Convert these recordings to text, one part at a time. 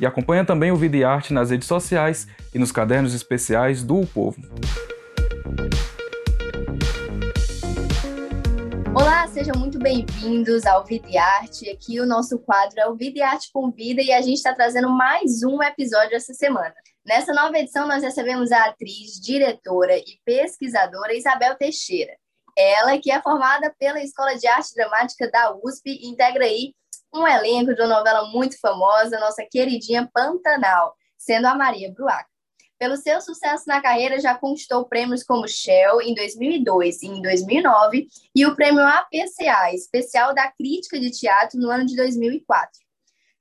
E acompanha também o Vida e Arte nas redes sociais e nos cadernos especiais do o Povo. Olá, sejam muito bem-vindos ao Vida e Arte. Aqui o nosso quadro é o Vida e Arte com Vida e a gente está trazendo mais um episódio essa semana. Nessa nova edição, nós recebemos a atriz, diretora e pesquisadora Isabel Teixeira. Ela que é formada pela Escola de Arte Dramática da USP e integra aí um elenco de uma novela muito famosa, nossa queridinha Pantanal, sendo a Maria Bruaca. Pelo seu sucesso na carreira, já conquistou prêmios como Shell em 2002 e em 2009 e o prêmio APCA, especial da crítica de teatro, no ano de 2004.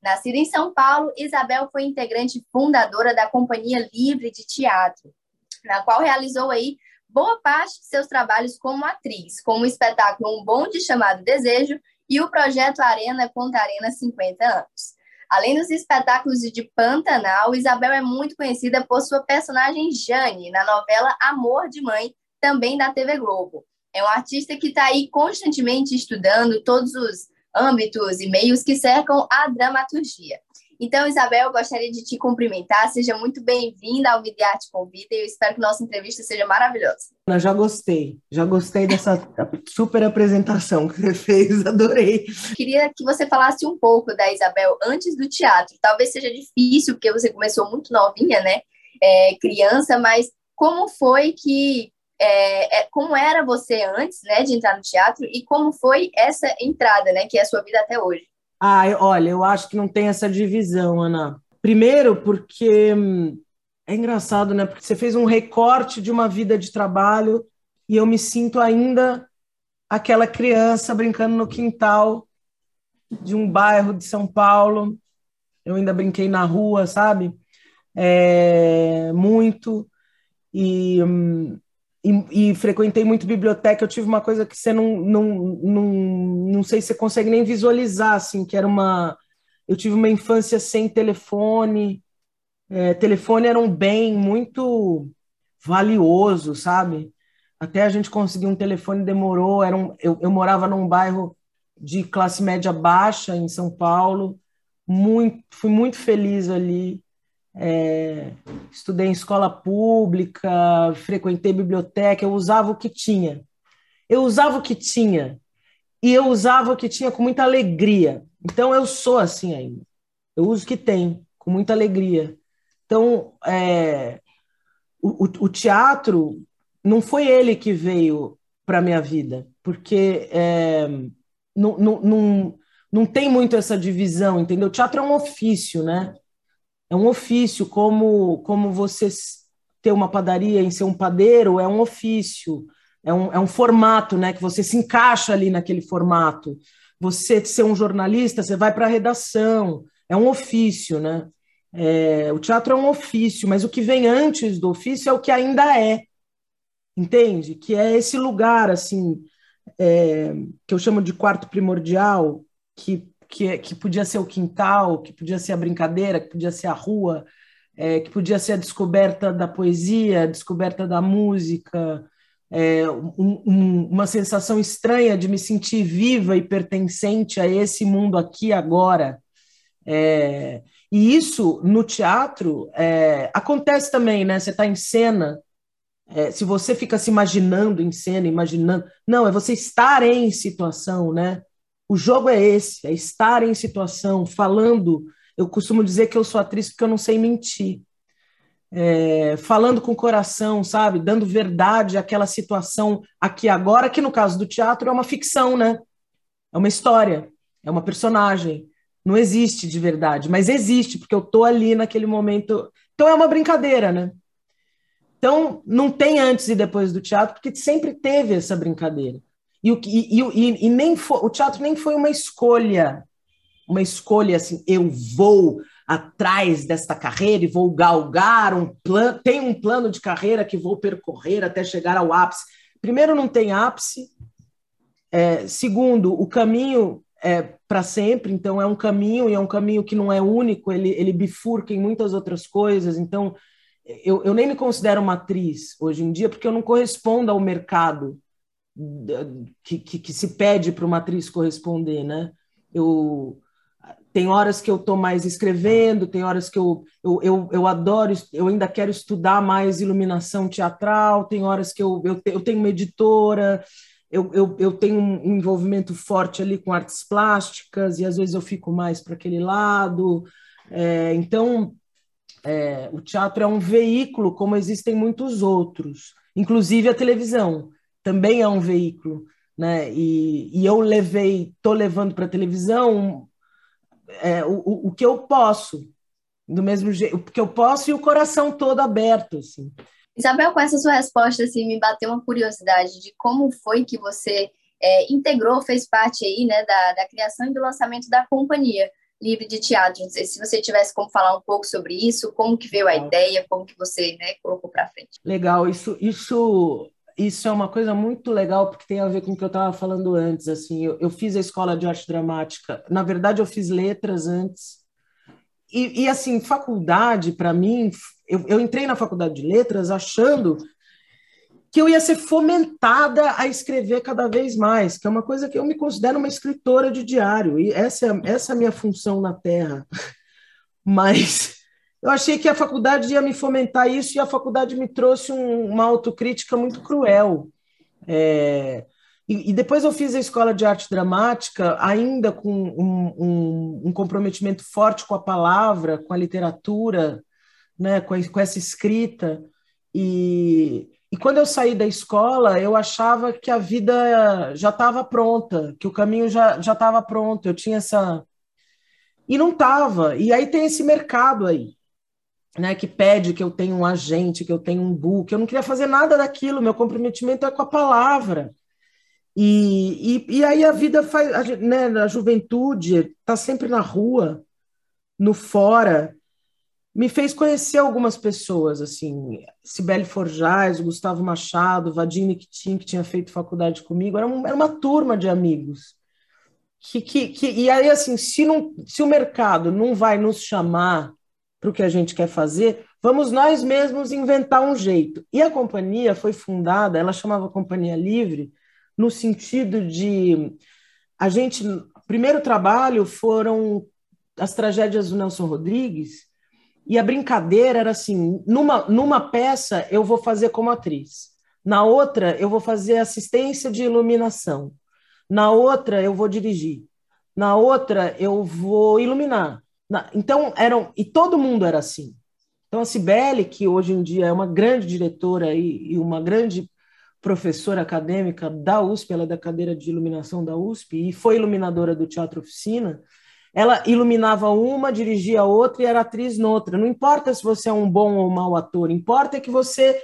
Nascida em São Paulo, Isabel foi integrante fundadora da Companhia Livre de Teatro, na qual realizou aí boa parte de seus trabalhos como atriz, como o espetáculo Um Bonde Chamado Desejo e o projeto Arena Conta Arena 50 anos. Além dos espetáculos de Pantanal, Isabel é muito conhecida por sua personagem Jane, na novela Amor de Mãe, também da TV Globo. É um artista que está aí constantemente estudando todos os âmbitos e meios que cercam a dramaturgia. Então, Isabel, eu gostaria de te cumprimentar. Seja muito bem-vinda ao Vida Arte Convida e eu espero que nossa entrevista seja maravilhosa. Eu já gostei, já gostei dessa super apresentação que você fez, adorei. Queria que você falasse um pouco da Isabel antes do teatro. Talvez seja difícil, porque você começou muito novinha, né? É, criança, mas como foi que é, é, como era você antes, né, de entrar no teatro e como foi essa entrada, né, que é a sua vida até hoje? Ah, olha, eu acho que não tem essa divisão, Ana. Primeiro, porque hum, é engraçado, né? Porque você fez um recorte de uma vida de trabalho e eu me sinto ainda aquela criança brincando no quintal de um bairro de São Paulo. Eu ainda brinquei na rua, sabe? É, muito. E, hum, e, e, frequentei muito biblioteca, eu tive uma coisa que você não, não, não, não sei se você consegue nem visualizar, assim, que era uma... Eu tive uma infância sem telefone, é, telefone era um bem muito valioso, sabe? Até a gente conseguir um telefone demorou, era um, eu, eu morava num bairro de classe média baixa em São Paulo, muito, fui muito feliz ali, é, estudei em escola pública, frequentei biblioteca, eu usava o que tinha. Eu usava o que tinha. E eu usava o que tinha com muita alegria. Então eu sou assim ainda. Eu uso o que tem, com muita alegria. Então, é, o, o, teatro não foi ele que veio para minha vida, porque é, não, não, não, não tem muito essa divisão, entendeu? O teatro é um ofício, né? É um ofício, como, como você ter uma padaria em ser um padeiro, é um ofício, é um, é um formato, né? Que você se encaixa ali naquele formato. Você ser um jornalista, você vai para a redação, é um ofício, né? É, o teatro é um ofício, mas o que vem antes do ofício é o que ainda é, entende? Que é esse lugar, assim, é, que eu chamo de quarto primordial, que que, que podia ser o quintal, que podia ser a brincadeira, que podia ser a rua, é, que podia ser a descoberta da poesia, a descoberta da música, é, um, um, uma sensação estranha de me sentir viva e pertencente a esse mundo aqui agora. É, e isso no teatro é, acontece também, né? Você está em cena, é, se você fica se imaginando em cena, imaginando, não, é você estar em situação, né? O jogo é esse, é estar em situação, falando. Eu costumo dizer que eu sou atriz porque eu não sei mentir. É, falando com o coração, sabe? Dando verdade àquela situação aqui agora, que no caso do teatro é uma ficção, né? É uma história, é uma personagem. Não existe de verdade, mas existe, porque eu tô ali naquele momento. Então é uma brincadeira, né? Então não tem antes e depois do teatro, porque sempre teve essa brincadeira. E, o, e, e, e nem foi, o teatro nem foi uma escolha. uma escolha assim, eu vou atrás desta carreira e vou galgar um plano, tem um plano de carreira que vou percorrer até chegar ao ápice. Primeiro, não tem ápice. É, segundo, o caminho é para sempre, então é um caminho e é um caminho que não é único, ele, ele bifurca em muitas outras coisas. Então, eu, eu nem me considero uma atriz hoje em dia, porque eu não correspondo ao mercado que, que, que se pede para uma atriz corresponder, né? Eu tem horas que eu estou mais escrevendo, tem horas que eu, eu, eu, eu, adoro, eu ainda quero estudar mais iluminação teatral, tem horas que eu, eu, eu tenho uma editora, eu, eu, eu tenho um envolvimento forte ali com artes plásticas, e às vezes eu fico mais para aquele lado. É, então, é, o teatro é um veículo, como existem muitos outros, inclusive a televisão também é um veículo. Né? E, e eu levei, estou levando para a televisão é, o, o que eu posso, do mesmo jeito, o que eu posso e o coração todo aberto, assim. Isabel, com essa sua resposta, assim, me bateu uma curiosidade de como foi que você é, integrou, fez parte aí, né, da, da criação e do lançamento da companhia livre de teatro. Não sei se você tivesse como falar um pouco sobre isso, como que veio a ideia, como que você, né, colocou para frente. Legal, isso, isso, isso é uma coisa muito legal porque tem a ver com o que eu estava falando antes. Assim, eu, eu, fiz a escola de arte dramática. Na verdade, eu fiz letras antes. E, e assim, faculdade para mim eu, eu entrei na faculdade de letras achando que eu ia ser fomentada a escrever cada vez mais, que é uma coisa que eu me considero uma escritora de diário, e essa é, essa é a minha função na Terra. Mas eu achei que a faculdade ia me fomentar isso, e a faculdade me trouxe um, uma autocrítica muito cruel. É, e, e, depois eu fiz a escola de arte dramática, ainda com um, um, um comprometimento forte com a palavra, com a literatura, né, com, com essa escrita. E, e quando eu saí da escola, eu achava que a vida já estava pronta, que o caminho já estava pronto. Eu tinha essa e não estava. E aí tem esse mercado aí, né, que pede que eu tenha um agente, que eu tenha um book. Eu não queria fazer nada daquilo. Meu comprometimento é com a palavra. E, e, e aí a vida faz, né, a juventude está sempre na rua, no fora, me fez conhecer algumas pessoas, assim, Cibele Forjaz, Gustavo Machado, Vadim Nikitin, que tinha feito faculdade comigo, era, um, era uma turma de amigos. Que, que, que, e aí, assim, se, não, se o mercado não vai nos chamar para o que a gente quer fazer, vamos nós mesmos inventar um jeito. E a companhia foi fundada, ela chamava Companhia Livre, no sentido de a gente, primeiro trabalho foram as tragédias do Nelson Rodrigues, e a brincadeira era assim: numa, numa peça eu vou fazer como atriz, na outra eu vou fazer assistência de iluminação, na outra eu vou dirigir, na outra eu vou iluminar. Então eram e todo mundo era assim. Então a Cibele, que hoje em dia é uma grande diretora e, e uma grande professora acadêmica da USP, ela é da cadeira de iluminação da USP e foi iluminadora do Teatro Oficina ela iluminava uma, dirigia outra e era atriz noutra. Não importa se você é um bom ou mau ator, importa que você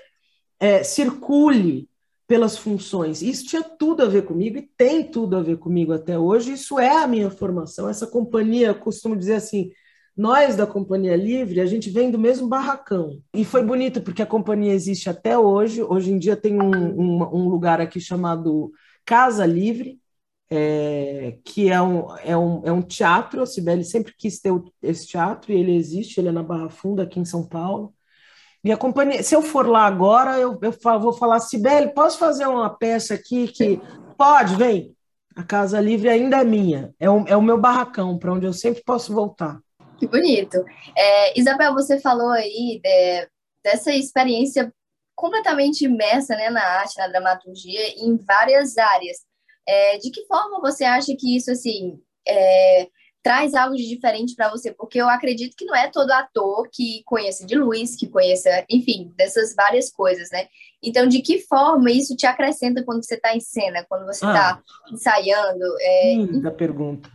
é, circule pelas funções. Isso tinha tudo a ver comigo e tem tudo a ver comigo até hoje. Isso é a minha formação. Essa companhia, eu costumo dizer assim, nós da Companhia Livre, a gente vem do mesmo barracão. E foi bonito porque a companhia existe até hoje. Hoje em dia tem um, um, um lugar aqui chamado Casa Livre, é, que é um, é, um, é um teatro, a Sibeli sempre quis ter esse teatro, e ele existe, ele é na Barra Funda, aqui em São Paulo. E a companhia, se eu for lá agora, eu, eu vou falar, Sibeli, posso fazer uma peça aqui que. Pode, vem. A Casa Livre ainda é minha, é o, é o meu barracão, para onde eu sempre posso voltar. Que bonito. É, Isabel, você falou aí de, dessa experiência completamente imersa né, na arte, na dramaturgia, em várias áreas. É, de que forma você acha que isso, assim, é, traz algo de diferente para você? Porque eu acredito que não é todo ator que conheça de luz, que conheça, enfim, dessas várias coisas, né? Então, de que forma isso te acrescenta quando você está em cena, quando você está ah, ensaiando? É... Linda pergunta.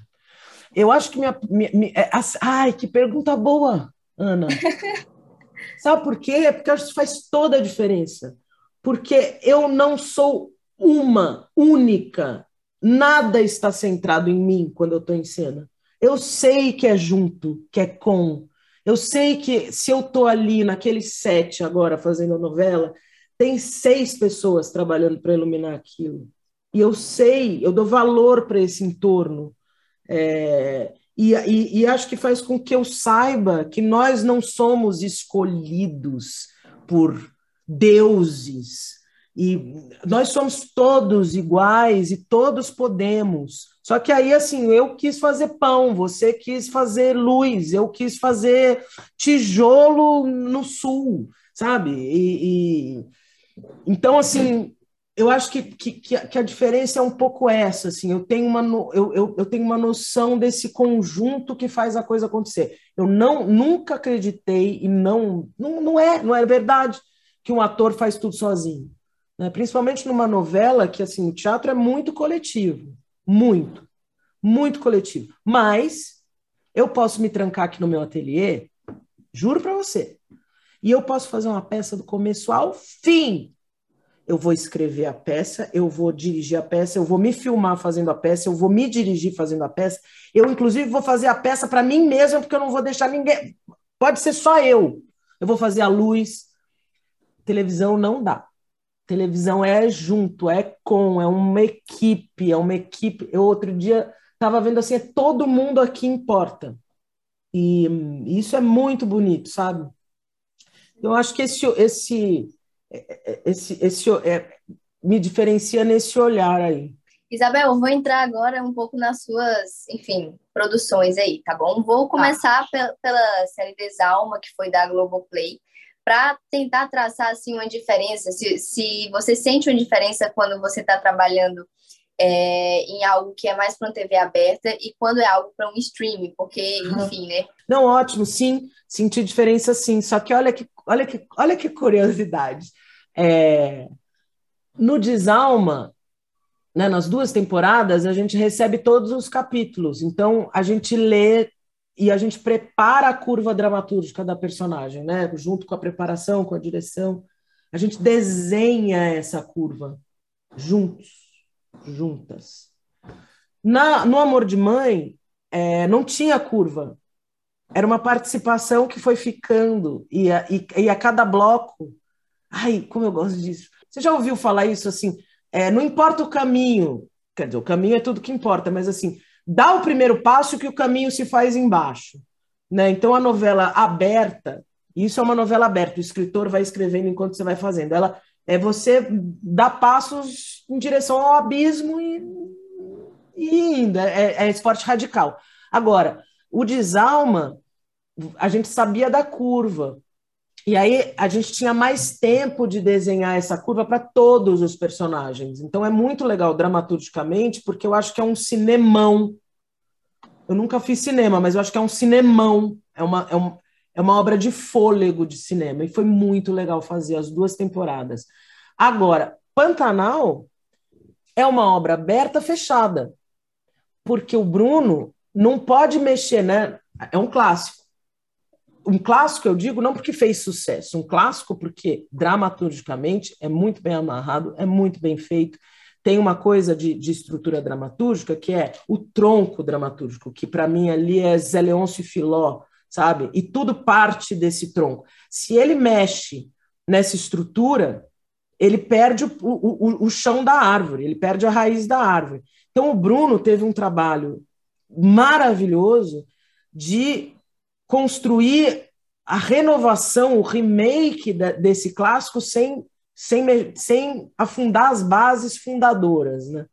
Eu acho que minha. minha, minha é, ai, que pergunta boa, Ana. Sabe por quê? Porque eu acho que faz toda a diferença. Porque eu não sou uma, única. Nada está centrado em mim quando eu estou em cena. Eu sei que é junto, que é com. Eu sei que se eu tô ali naquele set agora fazendo a novela, tem seis pessoas trabalhando para iluminar aquilo. E eu sei, eu dou valor para esse entorno. É, e, e, e, acho que faz com que eu saiba que nós não somos escolhidos por deuses, e nós somos todos iguais e todos podemos. Só que aí, assim, eu quis fazer pão, você quis fazer luz, eu quis fazer tijolo no sul, sabe? E, e... então, assim, eu acho que, que, que, a diferença é um pouco essa, assim, eu tenho, uma, eu, eu, eu tenho uma noção desse conjunto que faz a coisa acontecer. Eu não nunca acreditei e não, não, não é, não é verdade que um ator faz tudo sozinho. Né? Principalmente numa novela que, assim, o teatro é muito coletivo, muito, muito coletivo. Mas eu posso me trancar aqui no meu ateliê, juro para você, e eu posso fazer uma peça do começo ao fim, eu vou escrever a peça, eu vou dirigir a peça, eu vou me filmar fazendo a peça, eu vou me dirigir fazendo a peça. Eu, inclusive, vou fazer a peça para mim mesma, porque eu não vou deixar ninguém. Pode ser só eu. Eu vou fazer a luz. Televisão não dá. Televisão é junto, é com, é uma equipe, é uma equipe. Eu outro dia estava vendo assim, é todo mundo aqui importa. E isso é muito bonito, sabe? Eu acho que esse, esse esse, esse é, me diferencia nesse olhar aí. Isabel, eu vou entrar agora um pouco nas suas, enfim, produções aí, tá bom? Vou começar ah. pela, pela série Desalma, que foi da Globoplay, para tentar traçar assim uma diferença, se, se você sente uma diferença quando você está trabalhando é, em algo que é mais para uma TV aberta e quando é algo para um streaming, porque, enfim, né? Não, ótimo, sim, senti diferença sim. Só que olha que, olha que, olha que curiosidade. É, no Desalma, né, nas duas temporadas, a gente recebe todos os capítulos. Então, a gente lê e a gente prepara a curva dramatúrgica da personagem, né? Junto com a preparação, com a direção. A gente desenha essa curva juntos, juntas. Na, no Amor de Mãe, é, não tinha curva. Era uma participação que foi ficando, e a, e, e a cada bloco Ai, como eu gosto disso. Você já ouviu falar isso assim? É, não importa o caminho, quer dizer, o caminho é tudo que importa, mas assim, dá o primeiro passo que o caminho se faz embaixo. Né? Então, a novela aberta, isso é uma novela aberta, o escritor vai escrevendo enquanto você vai fazendo. Ela é você dar passos em direção ao abismo e, e indo, é, é esporte radical. Agora, o desalma, a gente sabia da curva, e aí a gente tinha mais tempo de desenhar essa curva para todos os personagens. Então é muito legal dramaturgicamente, porque eu acho que é um cinemão. Eu nunca fiz cinema, mas eu acho que é um cinemão. É uma, é, um, é uma obra de fôlego de cinema. E foi muito legal fazer as duas temporadas. Agora, Pantanal é uma obra aberta, fechada. Porque o Bruno não pode mexer, né? É um clássico um clássico, eu digo, não porque fez sucesso, um clássico porque dramaturgicamente é muito bem amarrado, é muito bem feito. Tem uma coisa de, de estrutura dramatúrgica que é o tronco dramatúrgico, que para mim ali é Zé Leôncio e Filó, sabe? E tudo parte desse tronco. Se ele mexe nessa estrutura, ele perde o, o, o chão da árvore, ele perde a raiz da árvore. Então, o Bruno teve um trabalho maravilhoso de construir a renovação, o remake desse clássico sem, sem, sem afundar as bases fundadoras. Né?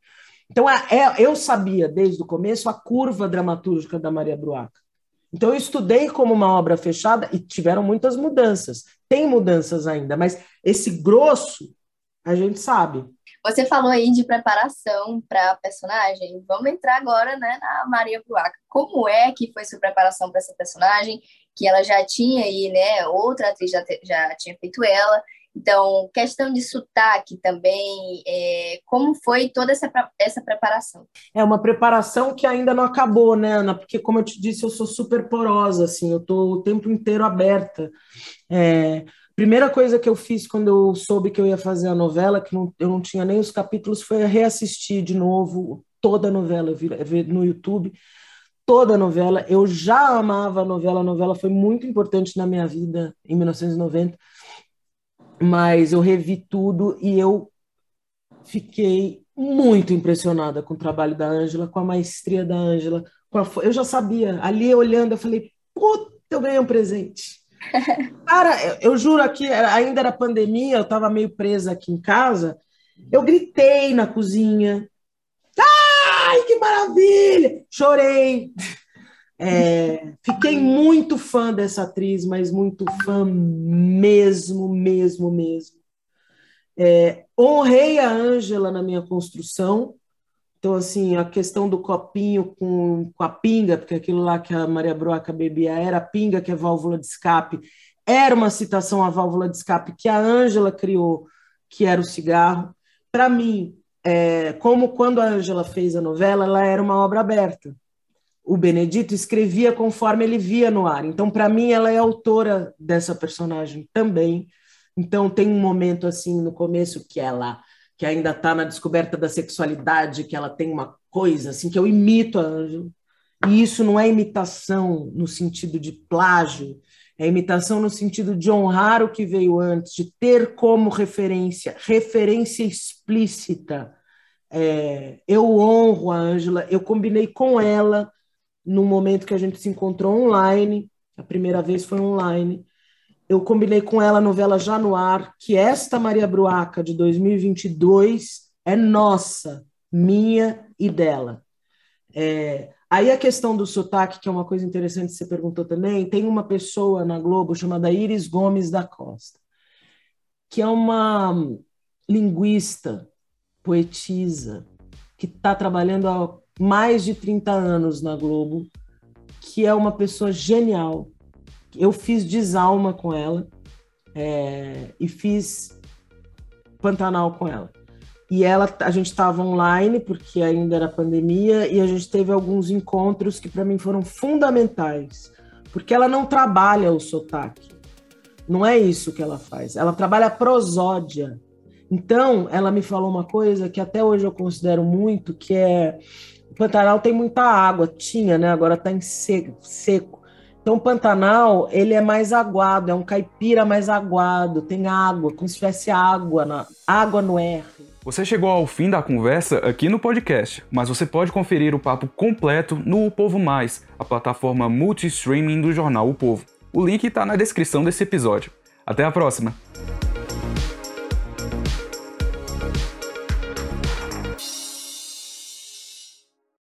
Então, é, é, eu sabia desde o começo a curva dramatúrgica da Maria Bruaca. Então, eu estudei como uma obra fechada e tiveram muitas mudanças. Tem mudanças ainda, mas esse grosso a gente sabe. Você falou aí de preparação para a personagem. Vamos entrar agora né, na Maria Bruaca. Como é que foi sua preparação para essa personagem? Que ela já tinha aí, né? Outra atriz já, te, já tinha feito ela. Então, questão de sotaque também, é, como foi toda essa, essa preparação? É uma preparação que ainda não acabou, né, Ana? Porque, como eu te disse, eu sou super porosa, assim, eu estou o tempo inteiro aberta. É, Primeira coisa que eu fiz quando eu soube que eu ia fazer a novela, que não, eu não tinha nem os capítulos, foi reassistir de novo toda a novela, no YouTube. toda a novela. Eu já amava a novela, a novela foi muito importante na minha vida em 1990, mas eu revi tudo e eu fiquei muito impressionada com o trabalho da Ângela, com a maestria da Ângela. Eu já sabia, ali olhando, eu falei, puta, eu ganhei um presente. Cara, eu, eu juro aqui, ainda era pandemia, eu estava meio presa aqui em casa, eu gritei na cozinha, Ai, que maravilha! Chorei. É, fiquei muito fã dessa atriz, mas muito fã mesmo, mesmo, mesmo. É, honrei a Ângela na minha construção. Então, assim, a questão do copinho com, com a pinga, porque aquilo lá que a Maria Broca bebia era a pinga, que é válvula de escape, era uma citação à válvula de escape que a Ângela criou, que era o cigarro. Para mim, é, como quando a Ângela fez a novela, ela era uma obra aberta. O Benedito escrevia conforme ele via no ar. Então, para mim, ela é autora dessa personagem também. Então, tem um momento assim no começo que ela que ainda está na descoberta da sexualidade, que ela tem uma coisa assim que eu imito a Ângela. E isso não é imitação no sentido de plágio, é imitação no sentido de honrar o que veio antes, de ter como referência, referência explícita. É, eu honro a Ângela, eu combinei com ela no momento que a gente se encontrou online, a primeira vez foi online. Eu combinei com ela a novela Já no Ar, que esta Maria Bruaca de 2022 é nossa, minha e dela. É, Aí a questão do sotaque, que é uma coisa interessante que você perguntou também, tem uma pessoa na Globo chamada Iris Gomes da Costa, que é uma linguista, poetisa, que está trabalhando há mais de 30 anos na Globo, que é uma pessoa genial. Eu fiz Desalma com ela é, e fiz Pantanal com ela. E ela, a gente estava online, porque ainda era pandemia, e a gente teve alguns encontros que para mim foram fundamentais, porque ela não trabalha o sotaque. Não é isso que ela faz. Ela trabalha a prosódia. Então, ela me falou uma coisa que até hoje eu considero muito, que é o Pantanal tem muita água, tinha, né? Agora está em seco, seco. Então, Pantanal, ele é mais aguado, é um caipira mais aguado, tem água, como se tivesse água, na, água no R. Você chegou ao fim da conversa aqui no podcast, mas você pode conferir o papo completo no O Povo Mais, a plataforma multi-streaming do jornal O Povo. O link está na descrição desse episódio. Até a próxima!